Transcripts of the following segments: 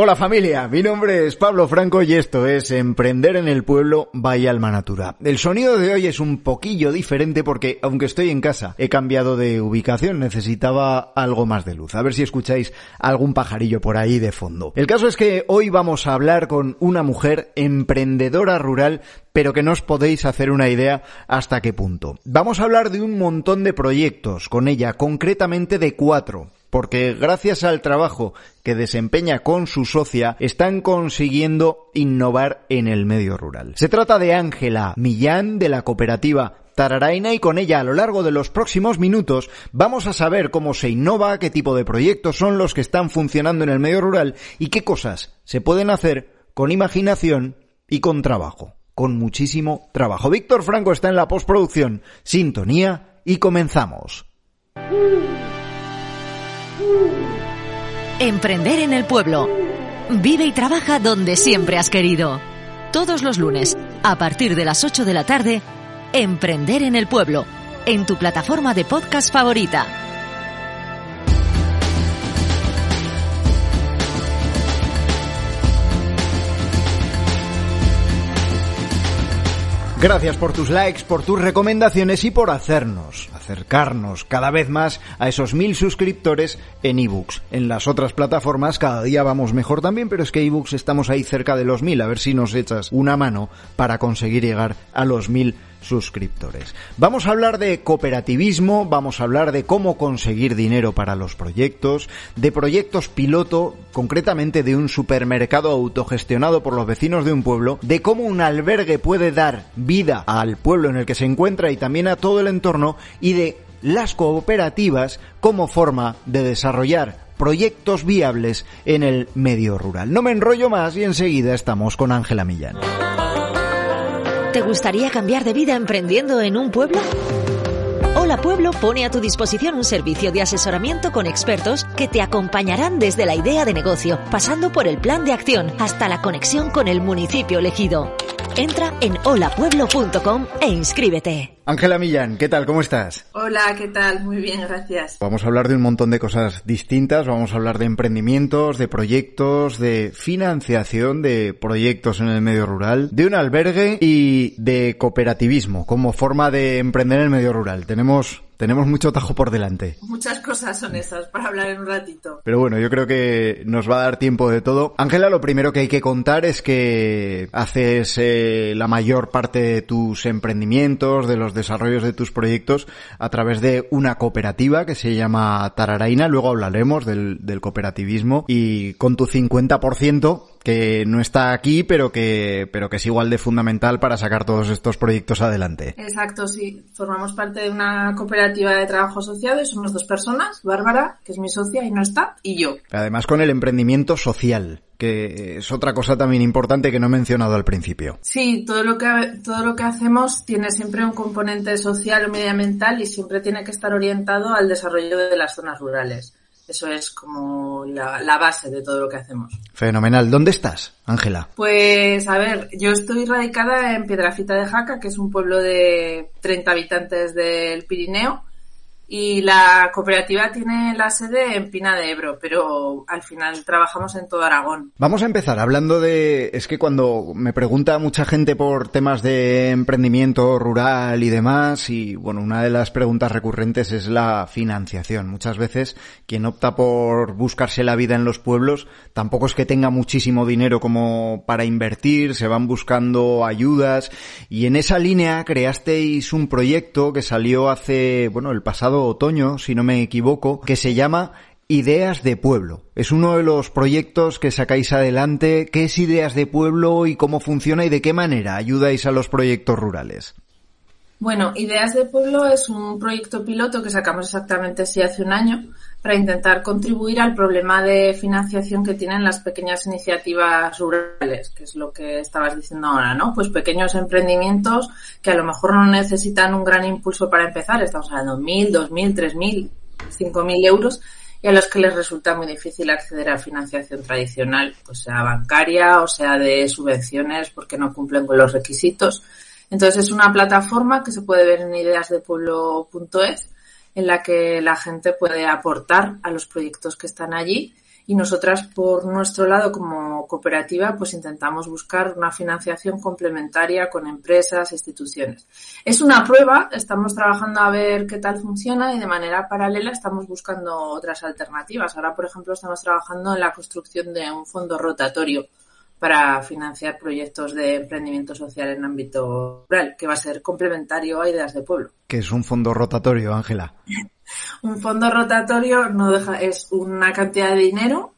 Hola familia, mi nombre es Pablo Franco y esto es Emprender en el Pueblo Vaya Alma Natura. El sonido de hoy es un poquillo diferente porque, aunque estoy en casa, he cambiado de ubicación, necesitaba algo más de luz. A ver si escucháis algún pajarillo por ahí de fondo. El caso es que hoy vamos a hablar con una mujer emprendedora rural pero que no os podéis hacer una idea hasta qué punto. Vamos a hablar de un montón de proyectos con ella, concretamente de cuatro porque gracias al trabajo que desempeña con su socia están consiguiendo innovar en el medio rural. Se trata de Ángela Millán de la cooperativa Tararaina y con ella a lo largo de los próximos minutos vamos a saber cómo se innova, qué tipo de proyectos son los que están funcionando en el medio rural y qué cosas se pueden hacer con imaginación y con trabajo, con muchísimo trabajo. Víctor Franco está en la postproducción, sintonía y comenzamos. Emprender en el pueblo. Vive y trabaja donde siempre has querido. Todos los lunes, a partir de las 8 de la tarde, Emprender en el pueblo, en tu plataforma de podcast favorita. Gracias por tus likes, por tus recomendaciones y por hacernos, acercarnos cada vez más a esos mil suscriptores en ebooks. En las otras plataformas cada día vamos mejor también, pero es que ebooks estamos ahí cerca de los mil. A ver si nos echas una mano para conseguir llegar a los mil suscriptores. Vamos a hablar de cooperativismo, vamos a hablar de cómo conseguir dinero para los proyectos, de proyectos piloto, concretamente de un supermercado autogestionado por los vecinos de un pueblo, de cómo un albergue puede dar vida al pueblo en el que se encuentra y también a todo el entorno y de las cooperativas como forma de desarrollar proyectos viables en el medio rural. No me enrollo más y enseguida estamos con Ángela Millán. ¿Te gustaría cambiar de vida emprendiendo en un pueblo? Hola Pueblo pone a tu disposición un servicio de asesoramiento con expertos que te acompañarán desde la idea de negocio, pasando por el plan de acción hasta la conexión con el municipio elegido. Entra en holapueblo.com e inscríbete. Ángela Millán, ¿qué tal? ¿Cómo estás? Hola, ¿qué tal? Muy bien, gracias. Vamos a hablar de un montón de cosas distintas, vamos a hablar de emprendimientos, de proyectos, de financiación de proyectos en el medio rural, de un albergue y de cooperativismo como forma de emprender en el medio rural. Tenemos tenemos mucho tajo por delante. Muchas cosas son esas para hablar en un ratito. Pero bueno, yo creo que nos va a dar tiempo de todo. Ángela, lo primero que hay que contar es que haces eh, la mayor parte de tus emprendimientos, de los desarrollos de tus proyectos a través de una cooperativa que se llama Tararaina. Luego hablaremos del, del cooperativismo y con tu 50% que no está aquí, pero que, pero que es igual de fundamental para sacar todos estos proyectos adelante. Exacto, sí. Formamos parte de una cooperativa de trabajo asociado y somos dos personas, Bárbara, que es mi socia y no está, y yo. Además con el emprendimiento social que es otra cosa también importante que no he mencionado al principio. Sí, todo lo que todo lo que hacemos tiene siempre un componente social o medioambiental y siempre tiene que estar orientado al desarrollo de las zonas rurales. Eso es como la, base de todo lo que hacemos. Fenomenal. ¿Dónde estás, Ángela? Pues, a ver, yo estoy radicada en Piedrafita de Jaca, que es un pueblo de 30 habitantes del Pirineo y la cooperativa tiene la sede en Pina de Ebro, pero al final trabajamos en todo Aragón. Vamos a empezar hablando de... Es que cuando me pregunta mucha gente por temas de emprendimiento rural y demás, y bueno, una de las preguntas recurrentes es la financiación. Muchas veces quien opta por buscarse la vida en los pueblos tampoco es que tenga muchísimo dinero como para invertir, se van buscando ayudas, y en esa línea creasteis un proyecto que salió hace, bueno, el pasado otoño, si no me equivoco, que se llama Ideas de Pueblo. Es uno de los proyectos que sacáis adelante. ¿Qué es Ideas de Pueblo y cómo funciona y de qué manera ayudáis a los proyectos rurales? Bueno, Ideas de Pueblo es un proyecto piloto que sacamos exactamente así hace un año para intentar contribuir al problema de financiación que tienen las pequeñas iniciativas rurales, que es lo que estabas diciendo ahora, ¿no? Pues pequeños emprendimientos que a lo mejor no necesitan un gran impulso para empezar, estamos hablando de mil, dos mil, tres mil, cinco mil euros, y a los que les resulta muy difícil acceder a financiación tradicional, pues sea bancaria o sea de subvenciones porque no cumplen con los requisitos. Entonces es una plataforma que se puede ver en ideasdepueblo.es en la que la gente puede aportar a los proyectos que están allí y nosotras por nuestro lado como cooperativa pues intentamos buscar una financiación complementaria con empresas instituciones. Es una prueba, estamos trabajando a ver qué tal funciona y de manera paralela estamos buscando otras alternativas. Ahora, por ejemplo, estamos trabajando en la construcción de un fondo rotatorio para financiar proyectos de emprendimiento social en ámbito rural, que va a ser complementario a Ideas de Pueblo. ¿Qué es un fondo rotatorio, Ángela? un fondo rotatorio no deja, es una cantidad de dinero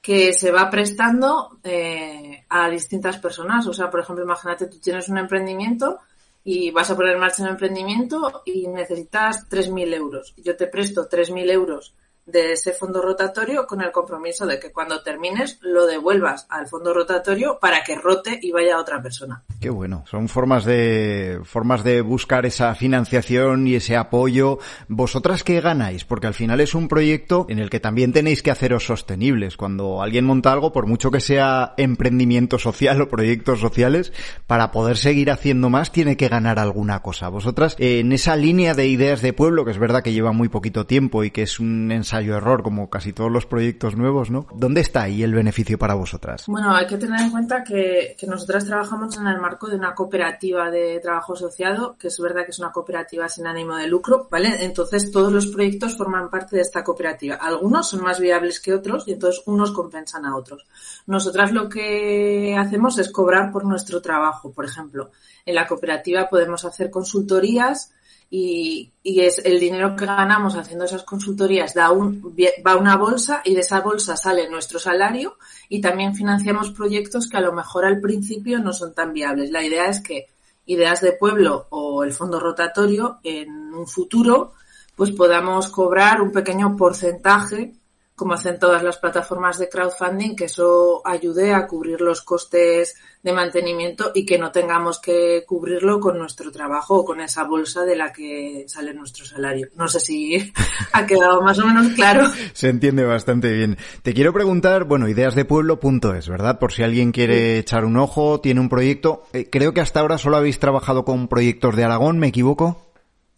que se va prestando eh, a distintas personas. O sea, por ejemplo, imagínate, tú tienes un emprendimiento y vas a poner en marcha un emprendimiento y necesitas 3.000 euros. Yo te presto 3.000 euros de ese fondo rotatorio con el compromiso de que cuando termines lo devuelvas al fondo rotatorio para que rote y vaya a otra persona. Qué bueno. Son formas de formas de buscar esa financiación y ese apoyo. ¿Vosotras qué ganáis? Porque al final es un proyecto en el que también tenéis que haceros sostenibles. Cuando alguien monta algo, por mucho que sea emprendimiento social o proyectos sociales, para poder seguir haciendo más tiene que ganar alguna cosa. Vosotras en esa línea de ideas de pueblo, que es verdad que lleva muy poquito tiempo y que es un ensayo ensayo-error, como casi todos los proyectos nuevos, ¿no? ¿Dónde está ahí el beneficio para vosotras? Bueno, hay que tener en cuenta que, que nosotras trabajamos en el marco de una cooperativa de trabajo asociado, que es verdad que es una cooperativa sin ánimo de lucro, ¿vale? Entonces todos los proyectos forman parte de esta cooperativa. Algunos son más viables que otros y entonces unos compensan a otros. Nosotras lo que hacemos es cobrar por nuestro trabajo. Por ejemplo, en la cooperativa podemos hacer consultorías, y, es el dinero que ganamos haciendo esas consultorías da un, va a una bolsa y de esa bolsa sale nuestro salario y también financiamos proyectos que a lo mejor al principio no son tan viables. La idea es que Ideas de Pueblo o el Fondo Rotatorio en un futuro pues podamos cobrar un pequeño porcentaje como hacen todas las plataformas de crowdfunding, que eso ayude a cubrir los costes de mantenimiento y que no tengamos que cubrirlo con nuestro trabajo o con esa bolsa de la que sale nuestro salario. No sé si ha quedado más o menos claro. Se entiende bastante bien. Te quiero preguntar, bueno, ideasdepueblo.es, ¿verdad? Por si alguien quiere echar un ojo, tiene un proyecto. Eh, creo que hasta ahora solo habéis trabajado con proyectos de Aragón, ¿me equivoco?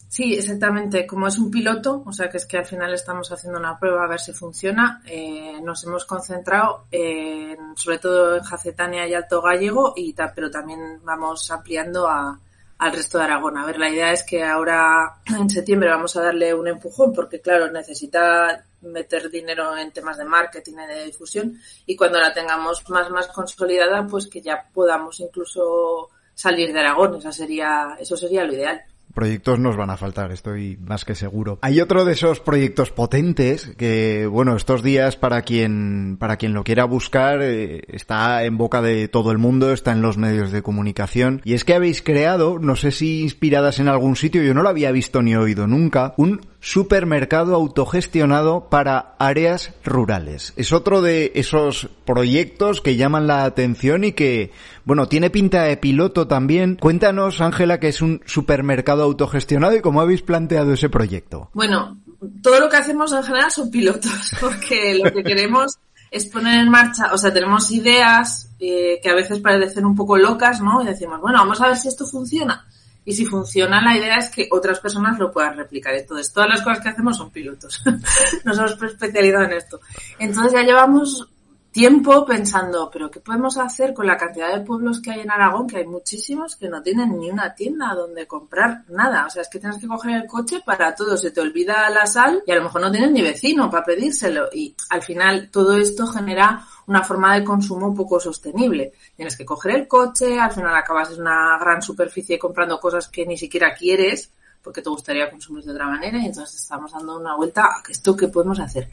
Sí, exactamente. Como es un piloto, o sea que es que al final estamos haciendo una prueba a ver si funciona, eh, nos hemos concentrado en, sobre todo en Jacetania y Alto Gallego, y pero también vamos ampliando a, al resto de Aragón. A ver, la idea es que ahora en septiembre vamos a darle un empujón porque, claro, necesita meter dinero en temas de marketing y de difusión y cuando la tengamos más, más consolidada, pues que ya podamos incluso salir de Aragón. Esa sería, eso sería lo ideal proyectos nos van a faltar, estoy más que seguro. Hay otro de esos proyectos potentes que, bueno, estos días para quien, para quien lo quiera buscar, eh, está en boca de todo el mundo, está en los medios de comunicación. Y es que habéis creado, no sé si inspiradas en algún sitio, yo no lo había visto ni oído nunca, un supermercado autogestionado para áreas rurales. Es otro de esos proyectos que llaman la atención y que, bueno, tiene pinta de piloto también. Cuéntanos, Ángela, que es un supermercado autogestionado y cómo habéis planteado ese proyecto. Bueno, todo lo que hacemos en general son pilotos, porque lo que queremos es poner en marcha, o sea, tenemos ideas eh, que a veces parecen un poco locas, ¿no? Y decimos, bueno, vamos a ver si esto funciona y si funciona, la idea es que otras personas lo puedan replicar. Entonces, todas las cosas que hacemos son pilotos. Nos hemos especializado en esto. Entonces, ya llevamos tiempo pensando, pero ¿qué podemos hacer con la cantidad de pueblos que hay en Aragón? Que hay muchísimos que no tienen ni una tienda donde comprar nada. O sea, es que tienes que coger el coche para todo. Se te olvida la sal y a lo mejor no tienes ni vecino para pedírselo. Y al final todo esto genera una forma de consumo poco sostenible. Tienes que coger el coche, al final acabas en una gran superficie comprando cosas que ni siquiera quieres porque te gustaría consumir de otra manera y entonces estamos dando una vuelta a esto que podemos hacer.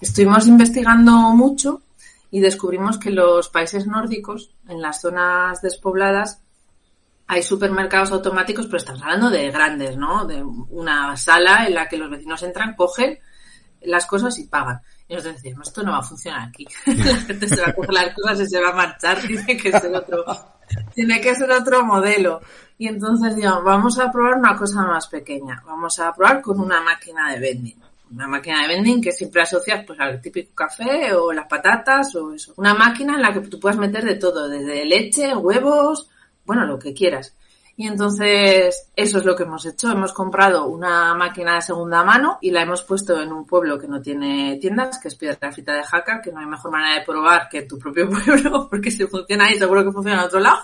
Estuvimos investigando mucho y descubrimos que los países nórdicos, en las zonas despobladas, hay supermercados automáticos, pero estamos hablando de grandes, ¿no? De una sala en la que los vecinos entran, cogen las cosas y pagan. Y nosotros decimos, esto no va a funcionar aquí. La gente se va a coger las cosas y se va a marchar, tiene que ser otro, tiene que ser otro modelo. Y entonces digamos, vamos a probar una cosa más pequeña. Vamos a probar con una máquina de vending una máquina de vending que siempre asocias pues al típico café o las patatas o eso. Una máquina en la que tú puedas meter de todo, desde leche, huevos, bueno, lo que quieras. Y entonces eso es lo que hemos hecho. Hemos comprado una máquina de segunda mano y la hemos puesto en un pueblo que no tiene tiendas, que es Piedrafita de Jaca, que no hay mejor manera de probar que en tu propio pueblo, porque si funciona ahí seguro que funciona en otro lado.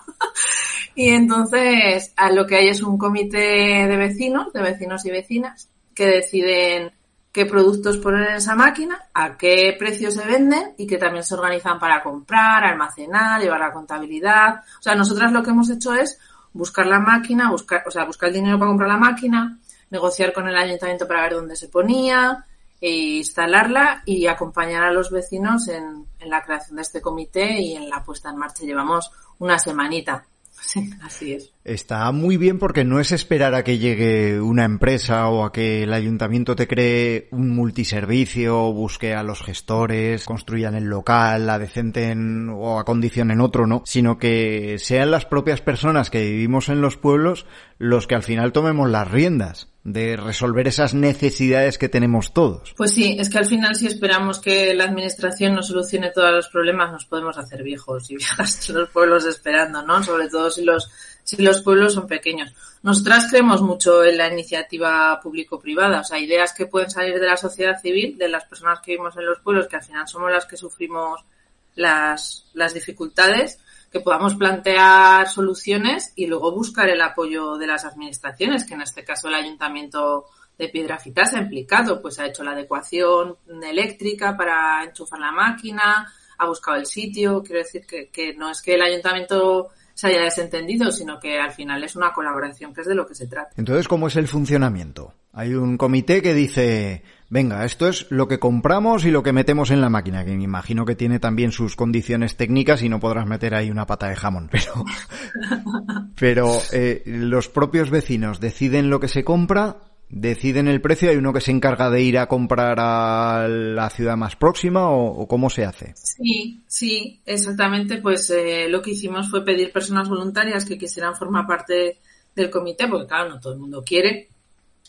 y entonces a lo que hay es un comité de vecinos, de vecinos y vecinas, que deciden qué productos poner en esa máquina, a qué precio se venden y que también se organizan para comprar, almacenar, llevar la contabilidad. O sea, nosotras lo que hemos hecho es buscar la máquina, buscar, o sea, buscar el dinero para comprar la máquina, negociar con el ayuntamiento para ver dónde se ponía, e instalarla y acompañar a los vecinos en, en la creación de este comité y en la puesta en marcha. Llevamos una semanita. Sí, así es. Está muy bien porque no es esperar a que llegue una empresa o a que el ayuntamiento te cree un multiservicio, busque a los gestores, construyan el local, la decenten o acondicionen otro, ¿no? Sino que sean las propias personas que vivimos en los pueblos los que al final tomemos las riendas de resolver esas necesidades que tenemos todos. Pues sí, es que al final si esperamos que la administración nos solucione todos los problemas nos podemos hacer viejos y viejas en los pueblos esperando, ¿no? Sobre todo si los si los pueblos son pequeños. Nosotras creemos mucho en la iniciativa público-privada, o sea, ideas que pueden salir de la sociedad civil, de las personas que vivimos en los pueblos, que al final somos las que sufrimos las, las dificultades, que podamos plantear soluciones y luego buscar el apoyo de las administraciones, que en este caso el ayuntamiento de Piedrafita se ha implicado, pues ha hecho la adecuación eléctrica para enchufar la máquina, ha buscado el sitio, quiero decir que, que no es que el ayuntamiento se haya desentendido, sino que al final es una colaboración que es de lo que se trata. Entonces, ¿cómo es el funcionamiento? Hay un comité que dice, venga, esto es lo que compramos y lo que metemos en la máquina, que me imagino que tiene también sus condiciones técnicas y no podrás meter ahí una pata de jamón, pero, pero eh, los propios vecinos deciden lo que se compra, deciden el precio, hay uno que se encarga de ir a comprar a la ciudad más próxima o, cómo se hace. Sí, sí, exactamente. Pues eh, lo que hicimos fue pedir personas voluntarias que quisieran formar parte del comité, porque claro, no todo el mundo quiere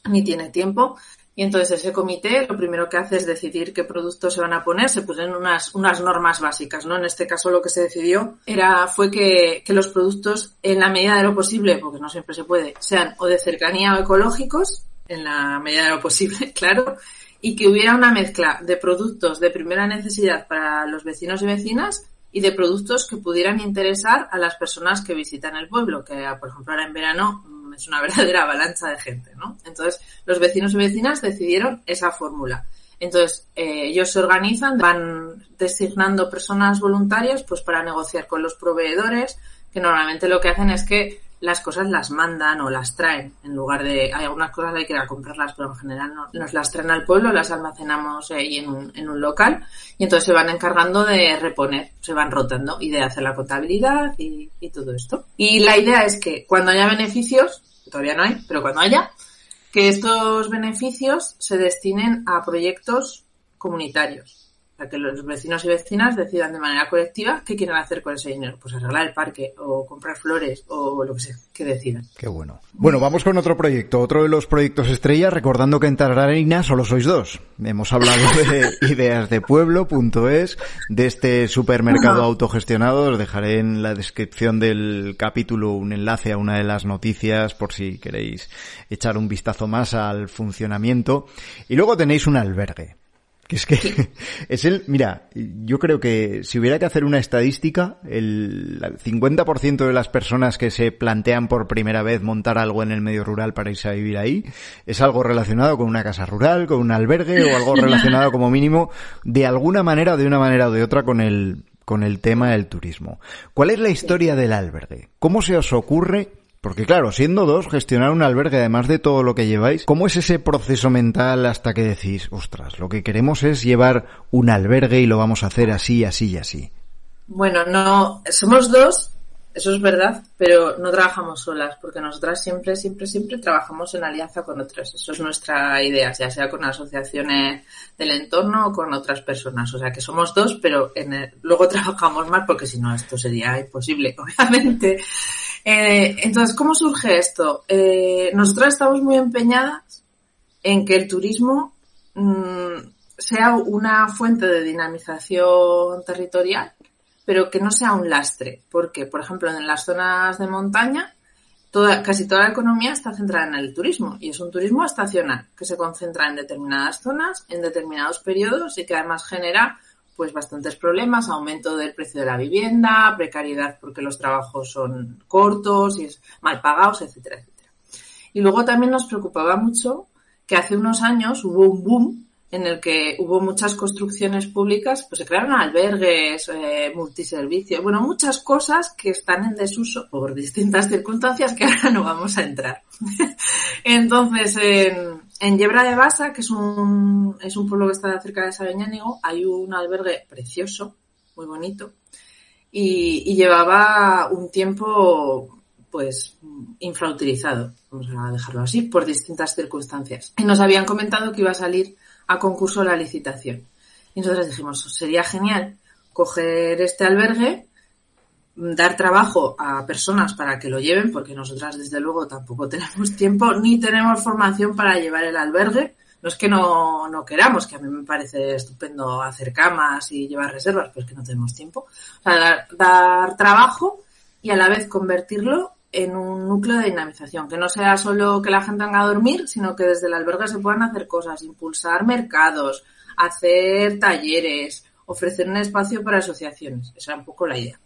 ni tiene tiempo. Y entonces ese comité lo primero que hace es decidir qué productos se van a poner, se ponen unas, unas normas básicas, ¿no? En este caso lo que se decidió era, fue que, que los productos, en la medida de lo posible, porque no siempre se puede, sean o de cercanía o ecológicos, en la medida de lo posible, claro, y que hubiera una mezcla de productos de primera necesidad para los vecinos y vecinas y de productos que pudieran interesar a las personas que visitan el pueblo, que por ejemplo ahora en verano mm, es una verdadera avalancha de gente, ¿no? Entonces los vecinos y vecinas decidieron esa fórmula. Entonces eh, ellos se organizan, van designando personas voluntarias pues para negociar con los proveedores, que normalmente lo que hacen es que las cosas las mandan o las traen. En lugar de hay algunas cosas hay que ir a comprarlas pero en general no, nos las traen al pueblo las almacenamos ahí en un, en un local y entonces se van encargando de reponer se van rotando y de hacer la contabilidad y, todo esto. Y la idea es que cuando haya beneficios todavía no hay pero cuando haya que estos beneficios se destinen a proyectos comunitarios para que los vecinos y vecinas decidan de manera colectiva qué quieren hacer con ese dinero. Pues arreglar el parque o comprar flores o lo que sea, que decidan. Qué bueno. Bueno, vamos con otro proyecto. Otro de los proyectos estrella, recordando que en Tararina solo sois dos. Hemos hablado de ideasdepueblo.es, de este supermercado autogestionado. Os dejaré en la descripción del capítulo un enlace a una de las noticias por si queréis echar un vistazo más al funcionamiento. Y luego tenéis un albergue. Que es que es el, mira, yo creo que si hubiera que hacer una estadística, el 50% de las personas que se plantean por primera vez montar algo en el medio rural para irse a vivir ahí, es algo relacionado con una casa rural, con un albergue o algo relacionado como mínimo de alguna manera, de una manera o de otra con el, con el tema del turismo. ¿Cuál es la historia del albergue? ¿Cómo se os ocurre porque claro, siendo dos, gestionar un albergue, además de todo lo que lleváis, ¿cómo es ese proceso mental hasta que decís, ostras, lo que queremos es llevar un albergue y lo vamos a hacer así, así y así? Bueno, no, somos dos, eso es verdad, pero no trabajamos solas, porque nosotras siempre, siempre, siempre trabajamos en alianza con otras. Eso es nuestra idea, ya sea con asociaciones del entorno o con otras personas. O sea que somos dos, pero en el, luego trabajamos más porque si no esto sería imposible, obviamente. Eh, entonces, ¿cómo surge esto? Eh, nosotras estamos muy empeñadas en que el turismo mmm, sea una fuente de dinamización territorial, pero que no sea un lastre. Porque, por ejemplo, en las zonas de montaña, toda, casi toda la economía está centrada en el turismo y es un turismo estacional que se concentra en determinadas zonas, en determinados periodos y que además genera pues bastantes problemas, aumento del precio de la vivienda, precariedad porque los trabajos son cortos y mal pagados, etcétera, etcétera. Y luego también nos preocupaba mucho que hace unos años hubo un boom en el que hubo muchas construcciones públicas, pues se crearon albergues, eh, multiservicios, bueno, muchas cosas que están en desuso por distintas circunstancias que ahora no vamos a entrar. Entonces, en, en Yebra de Basa, que es un, es un pueblo que está cerca de Sabeñánigo, hay un albergue precioso, muy bonito, y, y llevaba un tiempo pues infrautilizado, vamos a dejarlo así, por distintas circunstancias. Y nos habían comentado que iba a salir a concurso la licitación. Y nosotros dijimos, sería genial coger este albergue, dar trabajo a personas para que lo lleven, porque nosotras desde luego tampoco tenemos tiempo ni tenemos formación para llevar el albergue. No es que no, no queramos, que a mí me parece estupendo hacer camas y llevar reservas, pero es que no tenemos tiempo. O sea, dar, dar trabajo y a la vez convertirlo en un núcleo de dinamización, que no sea solo que la gente venga a dormir, sino que desde el albergue se puedan hacer cosas, impulsar mercados, hacer talleres, ofrecer un espacio para asociaciones. Esa era un poco la idea.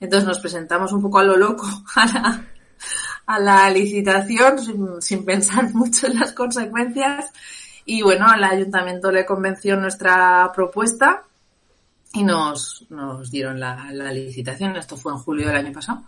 Entonces nos presentamos un poco a lo loco a la, a la licitación sin, pensar mucho en las consecuencias y bueno, al ayuntamiento le convenció nuestra propuesta y nos, nos dieron la, la licitación. Esto fue en julio del año pasado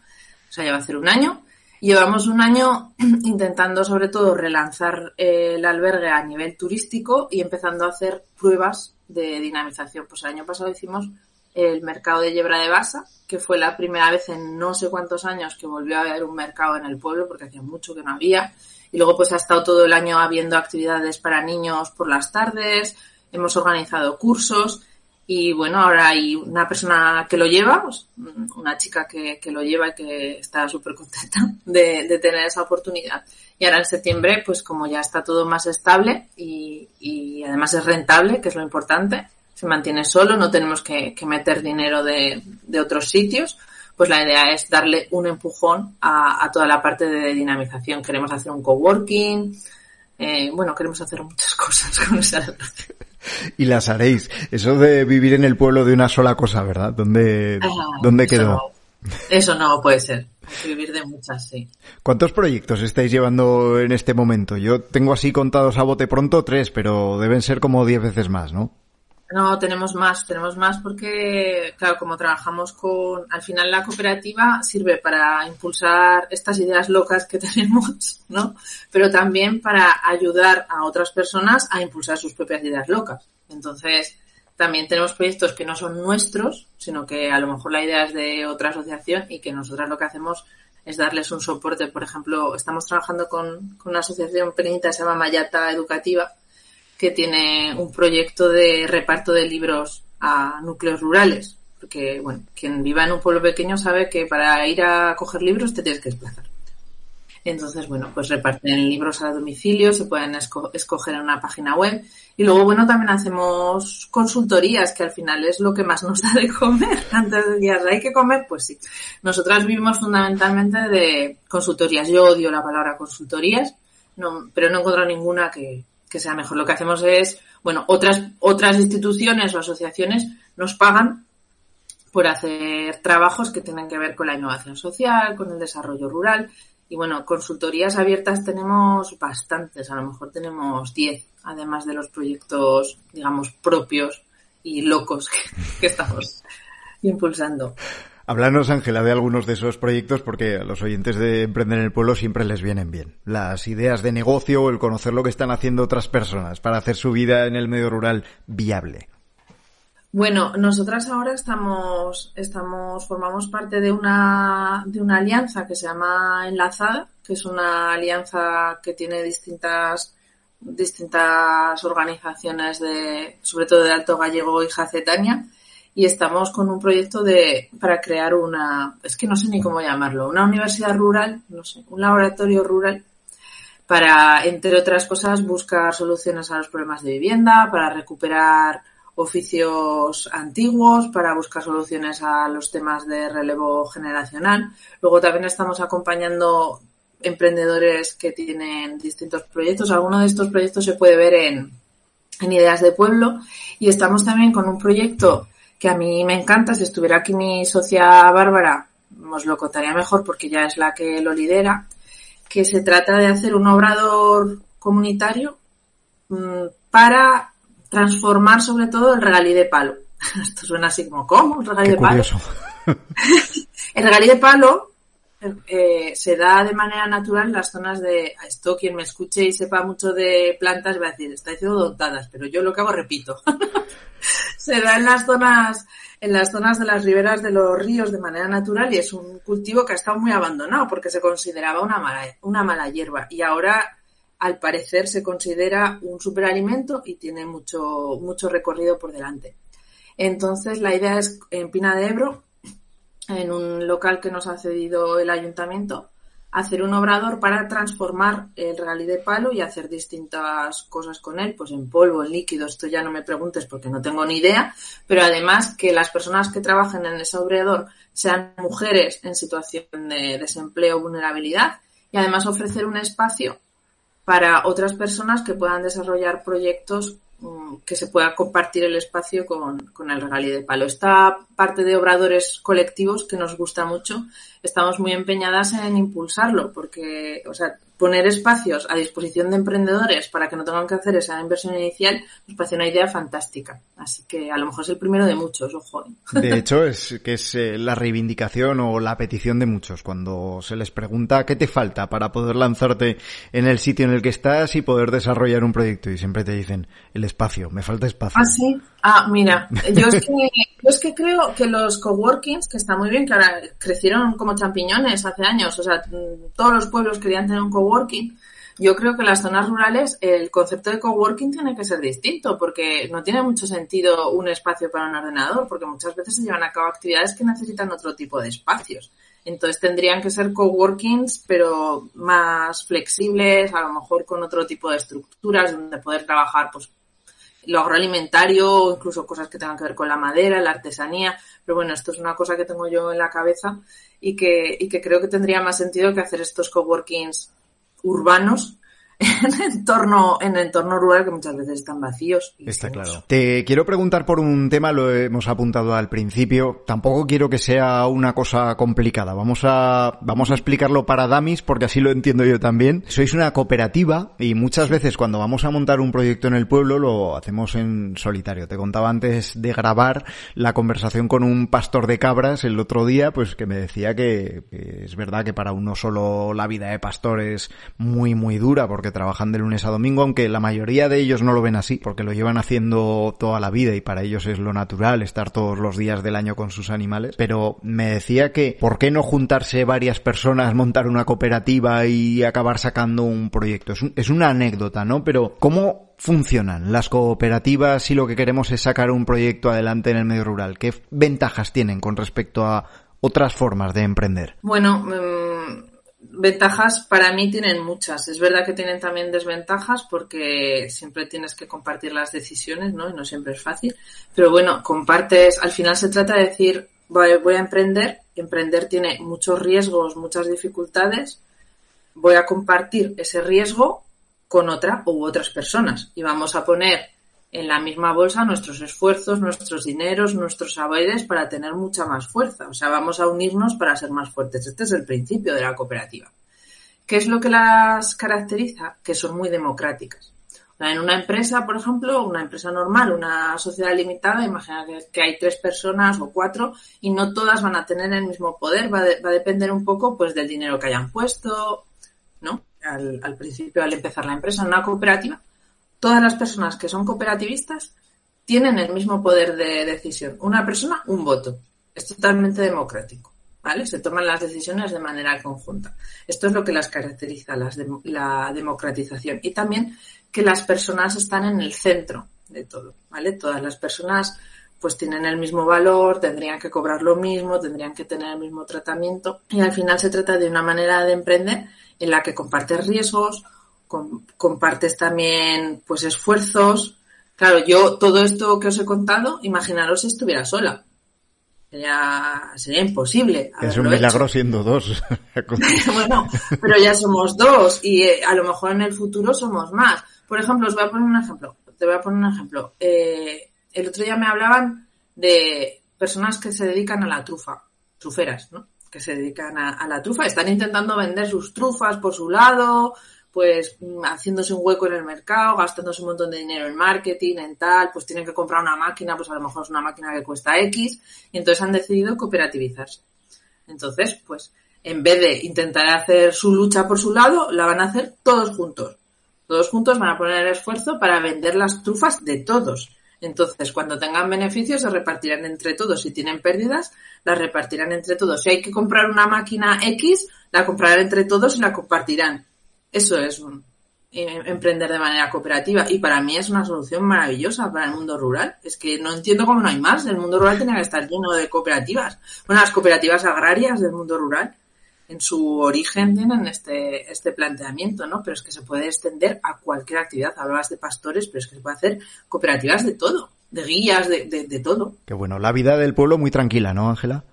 o sea, ya va a ser un año. Llevamos un año intentando sobre todo relanzar eh, el albergue a nivel turístico y empezando a hacer pruebas de dinamización. Pues el año pasado hicimos el mercado de Yebra de Basa, que fue la primera vez en no sé cuántos años que volvió a haber un mercado en el pueblo, porque hacía mucho que no había. Y luego pues ha estado todo el año habiendo actividades para niños por las tardes, hemos organizado cursos y bueno, ahora hay una persona que lo lleva, pues, una chica que, que, lo lleva y que está súper contenta de, de, tener esa oportunidad. Y ahora en septiembre, pues como ya está todo más estable y, y además es rentable, que es lo importante, se mantiene solo, no tenemos que, que meter dinero de, de, otros sitios, pues la idea es darle un empujón a, a toda la parte de dinamización. Queremos hacer un coworking, eh, bueno, queremos hacer muchas cosas con esa y las haréis. Eso de vivir en el pueblo de una sola cosa, ¿verdad? ¿Dónde, ah, ¿dónde quedó? Eso no, eso no puede ser. vivir de muchas, sí. ¿Cuántos proyectos estáis llevando en este momento? Yo tengo así contados a bote pronto tres, pero deben ser como diez veces más, ¿no? No, tenemos más, tenemos más porque, claro, como trabajamos con, al final la cooperativa sirve para impulsar estas ideas locas que tenemos, ¿no? Pero también para ayudar a otras personas a impulsar sus propias ideas locas. Entonces, también tenemos proyectos que no son nuestros, sino que a lo mejor la idea es de otra asociación y que nosotras lo que hacemos es darles un soporte. Por ejemplo, estamos trabajando con, con una asociación pequeñita que se llama Mayata Educativa, que tiene un proyecto de reparto de libros a núcleos rurales. Porque, bueno, quien viva en un pueblo pequeño sabe que para ir a coger libros te tienes que desplazar. Entonces, bueno, pues reparten libros a domicilio, se pueden esco escoger en una página web. Y luego, bueno, también hacemos consultorías, que al final es lo que más nos da de comer. Antes de días, ¿hay que comer? Pues sí. Nosotras vivimos fundamentalmente de consultorías. Yo odio la palabra consultorías, pero no encuentro ninguna que, que sea mejor. Lo que hacemos es, bueno, otras, otras instituciones o asociaciones nos pagan por hacer trabajos que tienen que ver con la innovación social, con el desarrollo rural. Y bueno, consultorías abiertas tenemos bastantes, a lo mejor tenemos 10, además de los proyectos, digamos, propios y locos que estamos impulsando. Háblanos, Ángela, de algunos de esos proyectos porque a los oyentes de Emprender en el Pueblo siempre les vienen bien. Las ideas de negocio o el conocer lo que están haciendo otras personas para hacer su vida en el medio rural viable. Bueno, nosotras ahora estamos, estamos, formamos parte de una, de una alianza que se llama Enlazada, que es una alianza que tiene distintas, distintas organizaciones de, sobre todo de Alto Gallego y Jacetania, y estamos con un proyecto de para crear una, es que no sé ni cómo llamarlo, una universidad rural, no sé, un laboratorio rural para, entre otras cosas, buscar soluciones a los problemas de vivienda, para recuperar oficios antiguos, para buscar soluciones a los temas de relevo generacional. Luego también estamos acompañando emprendedores que tienen distintos proyectos. Alguno de estos proyectos se puede ver en, en Ideas de Pueblo y estamos también con un proyecto que a mí me encanta. Si estuviera aquí mi socia Bárbara, os lo contaría mejor porque ya es la que lo lidera, que se trata de hacer un obrador comunitario mm, para transformar sobre todo el regalí de palo. Esto suena así como, ¿cómo? ¿El regalí de palo? el regalí de palo eh, se da de manera natural en las zonas de esto quien me escuche y sepa mucho de plantas va a decir está diciendo dotadas pero yo lo que hago repito se da en las zonas en las zonas de las riberas de los ríos de manera natural y es un cultivo que ha estado muy abandonado porque se consideraba una mala una mala hierba. Y ahora al parecer se considera un superalimento y tiene mucho mucho recorrido por delante. Entonces la idea es en Pina de Ebro en un local que nos ha cedido el ayuntamiento, hacer un obrador para transformar el regalí de palo y hacer distintas cosas con él, pues en polvo, en líquido, esto ya no me preguntes porque no tengo ni idea, pero además que las personas que trabajen en ese obrador sean mujeres en situación de desempleo vulnerabilidad y además ofrecer un espacio para otras personas que puedan desarrollar proyectos que se pueda compartir el espacio con, con, el regalí de palo. Esta parte de obradores colectivos que nos gusta mucho, estamos muy empeñadas en impulsarlo, porque, o sea, poner espacios a disposición de emprendedores para que no tengan que hacer esa inversión inicial nos parece una idea fantástica. Así que a lo mejor es el primero de muchos, ojo. ¿eh? De hecho, es que es eh, la reivindicación o la petición de muchos cuando se les pregunta qué te falta para poder lanzarte en el sitio en el que estás y poder desarrollar un proyecto y siempre te dicen el espacio, me falta espacio. Ah, sí. Ah, mira, yo es que, yo es que creo que los coworkings, que está muy bien, que ahora crecieron como champiñones hace años, o sea, todos los pueblos querían tener un coworking yo creo que en las zonas rurales el concepto de coworking tiene que ser distinto, porque no tiene mucho sentido un espacio para un ordenador, porque muchas veces se llevan a cabo actividades que necesitan otro tipo de espacios. Entonces tendrían que ser coworkings, pero más flexibles, a lo mejor con otro tipo de estructuras donde poder trabajar, pues, lo agroalimentario incluso cosas que tengan que ver con la madera, la artesanía. Pero bueno, esto es una cosa que tengo yo en la cabeza y que, y que creo que tendría más sentido que hacer estos coworkings urbanos en entorno, en entorno rural que muchas veces están vacíos. Está claro. Te quiero preguntar por un tema, lo hemos apuntado al principio. Tampoco quiero que sea una cosa complicada. Vamos a, vamos a explicarlo para Damis porque así lo entiendo yo también. Sois una cooperativa y muchas veces cuando vamos a montar un proyecto en el pueblo lo hacemos en solitario. Te contaba antes de grabar la conversación con un pastor de cabras el otro día, pues que me decía que, que es verdad que para uno solo la vida de pastor es muy, muy dura porque trabajan de lunes a domingo, aunque la mayoría de ellos no lo ven así, porque lo llevan haciendo toda la vida y para ellos es lo natural estar todos los días del año con sus animales. Pero me decía que, ¿por qué no juntarse varias personas, montar una cooperativa y acabar sacando un proyecto? Es, es una anécdota, ¿no? Pero, ¿cómo funcionan las cooperativas si lo que queremos es sacar un proyecto adelante en el medio rural? ¿Qué ventajas tienen con respecto a otras formas de emprender? Bueno, mm, ventajas para mí tienen muchas. Es verdad que tienen también desventajas porque siempre tienes que compartir las decisiones, ¿no? Y no siempre es fácil. Pero bueno, compartes, al final se trata de decir, voy, a emprender, emprender tiene muchos riesgos, muchas dificultades, voy a compartir ese riesgo con otra u otras personas y vamos a poner en la misma bolsa nuestros esfuerzos, nuestros dineros, nuestros saberes para tener mucha más fuerza. O sea, vamos a unirnos para ser más fuertes. Este es el principio de la cooperativa. ¿Qué es lo que las caracteriza? Que son muy democráticas. En una empresa, por ejemplo, una empresa normal, una sociedad limitada, imagina que hay tres personas o cuatro y no todas van a tener el mismo poder, va, a depender un poco pues del dinero que hayan puesto, ¿no? Al, al principio, al empezar la empresa, en una cooperativa, todas las personas que son cooperativistas tienen el mismo poder de decisión. Una persona, un voto. Es totalmente democrático. ¿Vale? Se toman las decisiones de manera conjunta. Esto es lo que las caracteriza, la democratización. Y también que las personas están en el centro de todo, ¿vale? Todas las personas pues tienen el mismo valor, tendrían que cobrar lo mismo, tendrían que tener el mismo tratamiento y al final se trata de una manera de emprender en la que compartes riesgos, compartes también pues esfuerzos. Claro, yo todo esto que os he contado, imaginaros si estuviera sola. Sería, sería imposible. Es un milagro siendo dos. bueno, pero ya somos dos y eh, a lo mejor en el futuro somos más. Por ejemplo, os voy a poner un ejemplo. Te voy a poner un ejemplo. Eh, el otro día me hablaban de personas que se dedican a la trufa, truferas, ¿no? Que se dedican a, a la trufa. Están intentando vender sus trufas por su lado, pues mm, haciéndose un hueco en el mercado, gastándose un montón de dinero en marketing, en tal, pues tienen que comprar una máquina, pues a lo mejor es una máquina que cuesta X, y entonces han decidido cooperativizarse. Entonces, pues, en vez de intentar hacer su lucha por su lado, la van a hacer todos juntos. Todos juntos van a poner el esfuerzo para vender las trufas de todos. Entonces, cuando tengan beneficios, se repartirán entre todos. Si tienen pérdidas, las repartirán entre todos. Si hay que comprar una máquina X, la comprarán entre todos y la compartirán. Eso es eh, emprender de manera cooperativa y para mí es una solución maravillosa para el mundo rural. Es que no entiendo cómo no hay más. El mundo rural tiene que estar lleno de cooperativas. Bueno, las cooperativas agrarias del mundo rural en su origen tienen este, este planteamiento, ¿no? Pero es que se puede extender a cualquier actividad. Hablabas de pastores, pero es que se puede hacer cooperativas de todo, de guías, de, de, de todo. Qué bueno, la vida del pueblo muy tranquila, ¿no, Ángela?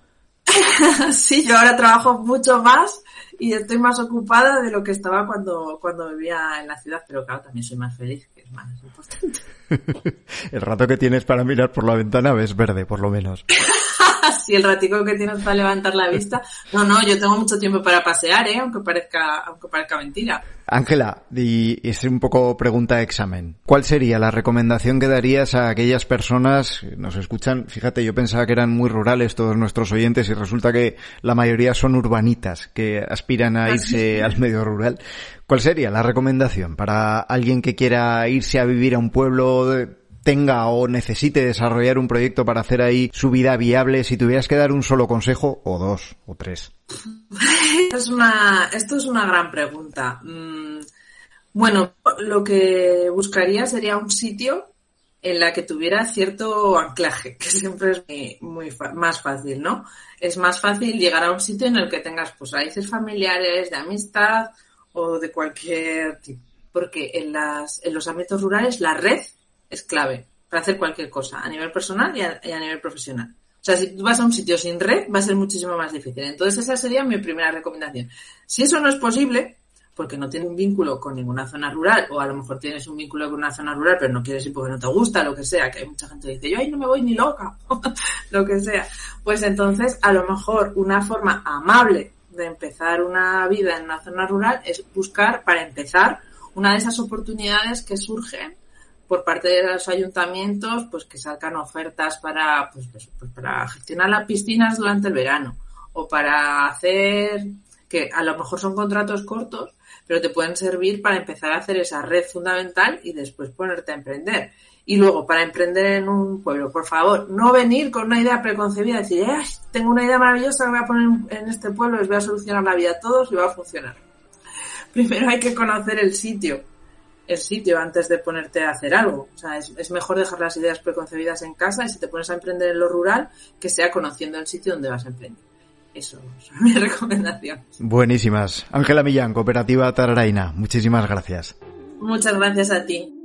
sí, yo ahora trabajo mucho más y estoy más ocupada de lo que estaba cuando, cuando vivía en la ciudad, pero claro, también soy más feliz, que es más importante. el rato que tienes para mirar por la ventana ves verde, por lo menos. sí, el ratico que tienes para levantar la vista. No, no, yo tengo mucho tiempo para pasear, ¿eh? aunque parezca, aunque parezca mentira. Ángela, y es un poco pregunta de examen. ¿Cuál sería la recomendación que darías a aquellas personas que nos escuchan? Fíjate, yo pensaba que eran muy rurales todos nuestros oyentes y resulta que la mayoría son urbanitas que aspiran a irse al medio rural. ¿Cuál sería la recomendación para alguien que quiera irse a vivir a un pueblo tenga o necesite desarrollar un proyecto para hacer ahí su vida viable, si tuvieras que dar un solo consejo, o dos, o tres? Es una, esto es una gran pregunta. Mm, bueno, lo que buscaría sería un sitio en la que tuviera cierto anclaje, que siempre es muy, más fácil, ¿no? Es más fácil llegar a un sitio en el que tengas pues raíces familiares, de amistad o de cualquier tipo. Porque en, las, en los ámbitos rurales la red es clave para hacer cualquier cosa, a nivel personal y a, nivel profesional. O sea, si tú vas a un sitio sin red, va a ser muchísimo más difícil. Entonces, esa sería mi primera recomendación. Si eso no es posible, porque no tienes un vínculo con ninguna zona rural, o a lo mejor tienes un vínculo con una zona rural, pero no quieres ir porque no te gusta, lo que sea, que hay mucha gente que dice, yo ahí no me voy ni loca, lo que sea. Pues entonces, a lo mejor una forma amable de empezar una vida en una zona rural es buscar, para empezar, una de esas oportunidades que surgen por parte de los ayuntamientos, pues que salgan ofertas para, pues, pues, para gestionar las piscinas durante el verano o para hacer, que a lo mejor son contratos cortos, pero te pueden servir para empezar a hacer esa red fundamental y después ponerte a emprender. Y luego, para emprender en un pueblo, por favor, no venir con una idea preconcebida, decir, Ay, tengo una idea maravillosa que voy a poner en este pueblo, les voy a solucionar la vida a todos y va a funcionar. Primero hay que conocer el sitio el sitio antes de ponerte a hacer algo. O sea, es, mejor dejar las ideas preconcebidas en casa y si te pones a emprender en lo rural, que sea conociendo el sitio donde vas a emprender. Eso es mi recomendación. Buenísimas. Ángela Millán, Cooperativa Tararaina. Muchísimas gracias. Muchas gracias a ti.